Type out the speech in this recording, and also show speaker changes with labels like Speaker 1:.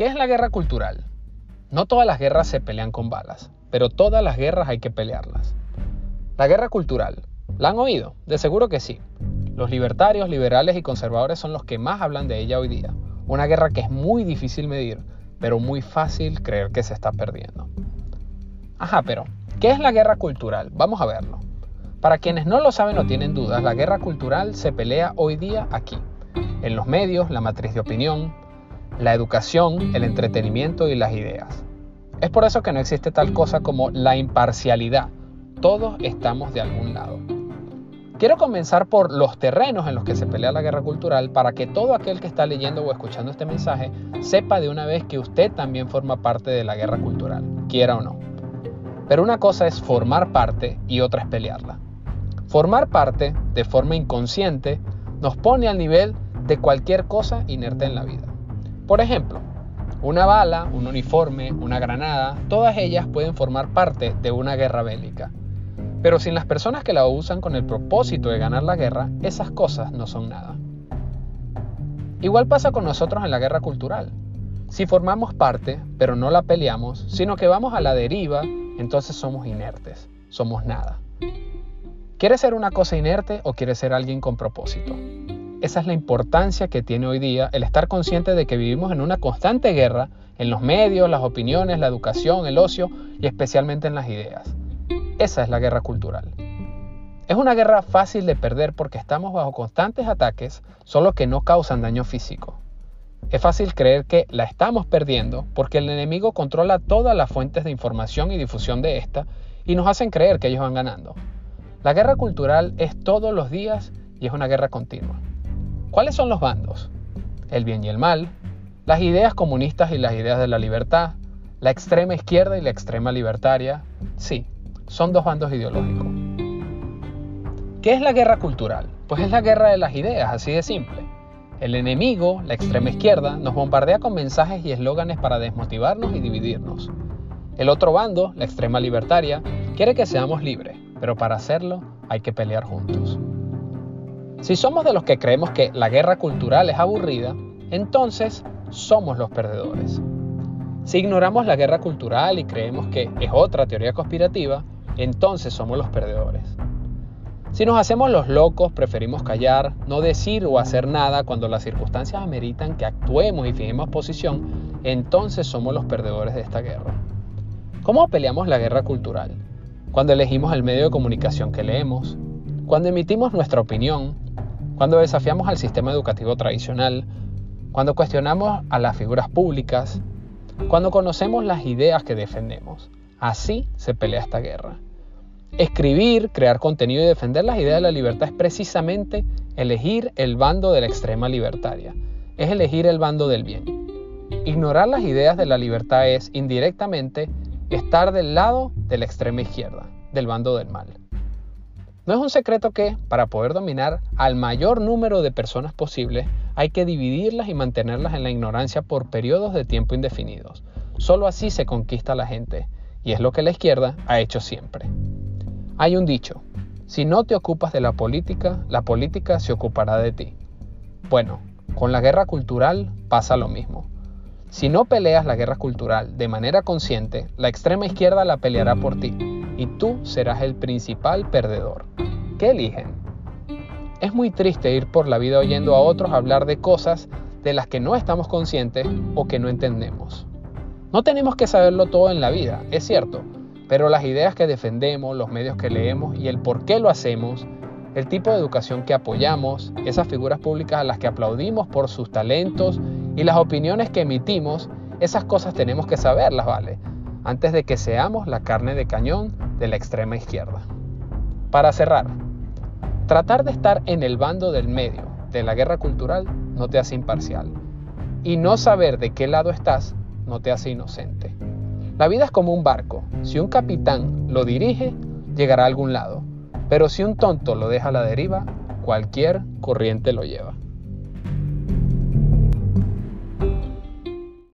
Speaker 1: ¿Qué es la guerra cultural? No todas las guerras se pelean con balas, pero todas las guerras hay que pelearlas. La guerra cultural, ¿la han oído? De seguro que sí. Los libertarios, liberales y conservadores son los que más hablan de ella hoy día. Una guerra que es muy difícil medir, pero muy fácil creer que se está perdiendo. Ajá, pero, ¿qué es la guerra cultural? Vamos a verlo. Para quienes no lo saben o tienen dudas, la guerra cultural se pelea hoy día aquí, en los medios, la matriz de opinión, la educación, el entretenimiento y las ideas. Es por eso que no existe tal cosa como la imparcialidad. Todos estamos de algún lado. Quiero comenzar por los terrenos en los que se pelea la guerra cultural para que todo aquel que está leyendo o escuchando este mensaje sepa de una vez que usted también forma parte de la guerra cultural, quiera o no. Pero una cosa es formar parte y otra es pelearla. Formar parte, de forma inconsciente, nos pone al nivel de cualquier cosa inerte en la vida. Por ejemplo, una bala, un uniforme, una granada, todas ellas pueden formar parte de una guerra bélica. Pero sin las personas que la usan con el propósito de ganar la guerra, esas cosas no son nada. Igual pasa con nosotros en la guerra cultural. Si formamos parte, pero no la peleamos, sino que vamos a la deriva, entonces somos inertes, somos nada. ¿Quieres ser una cosa inerte o quieres ser alguien con propósito? Esa es la importancia que tiene hoy día el estar consciente de que vivimos en una constante guerra en los medios, las opiniones, la educación, el ocio y especialmente en las ideas. Esa es la guerra cultural. Es una guerra fácil de perder porque estamos bajo constantes ataques, solo que no causan daño físico. Es fácil creer que la estamos perdiendo porque el enemigo controla todas las fuentes de información y difusión de esta y nos hacen creer que ellos van ganando. La guerra cultural es todos los días y es una guerra continua. ¿Cuáles son los bandos? El bien y el mal, las ideas comunistas y las ideas de la libertad, la extrema izquierda y la extrema libertaria. Sí, son dos bandos ideológicos. ¿Qué es la guerra cultural? Pues es la guerra de las ideas, así de simple. El enemigo, la extrema izquierda, nos bombardea con mensajes y eslóganes para desmotivarnos y dividirnos. El otro bando, la extrema libertaria, quiere que seamos libres, pero para hacerlo hay que pelear juntos. Si somos de los que creemos que la guerra cultural es aburrida, entonces somos los perdedores. Si ignoramos la guerra cultural y creemos que es otra teoría conspirativa, entonces somos los perdedores. Si nos hacemos los locos, preferimos callar, no decir o hacer nada cuando las circunstancias ameritan que actuemos y fijemos posición, entonces somos los perdedores de esta guerra. ¿Cómo peleamos la guerra cultural? Cuando elegimos el medio de comunicación que leemos, cuando emitimos nuestra opinión, cuando desafiamos al sistema educativo tradicional, cuando cuestionamos a las figuras públicas, cuando conocemos las ideas que defendemos. Así se pelea esta guerra. Escribir, crear contenido y defender las ideas de la libertad es precisamente elegir el bando de la extrema libertaria, es elegir el bando del bien. Ignorar las ideas de la libertad es indirectamente estar del lado de la extrema izquierda, del bando del mal. No es un secreto que, para poder dominar al mayor número de personas posible, hay que dividirlas y mantenerlas en la ignorancia por periodos de tiempo indefinidos. Solo así se conquista a la gente, y es lo que la izquierda ha hecho siempre. Hay un dicho, si no te ocupas de la política, la política se ocupará de ti. Bueno, con la guerra cultural pasa lo mismo. Si no peleas la guerra cultural de manera consciente, la extrema izquierda la peleará por ti y tú serás el principal perdedor. ¿Qué eligen? Es muy triste ir por la vida oyendo a otros hablar de cosas de las que no estamos conscientes o que no entendemos. No tenemos que saberlo todo en la vida, es cierto, pero las ideas que defendemos, los medios que leemos y el por qué lo hacemos, el tipo de educación que apoyamos, esas figuras públicas a las que aplaudimos por sus talentos y las opiniones que emitimos, esas cosas tenemos que saberlas, ¿vale? Antes de que seamos la carne de cañón de la extrema izquierda. Para cerrar, tratar de estar en el bando del medio de la guerra cultural no te hace imparcial. Y no saber de qué lado estás no te hace inocente. La vida es como un barco. Si un capitán lo dirige, llegará a algún lado. Pero si un tonto lo deja a la deriva, cualquier corriente lo lleva.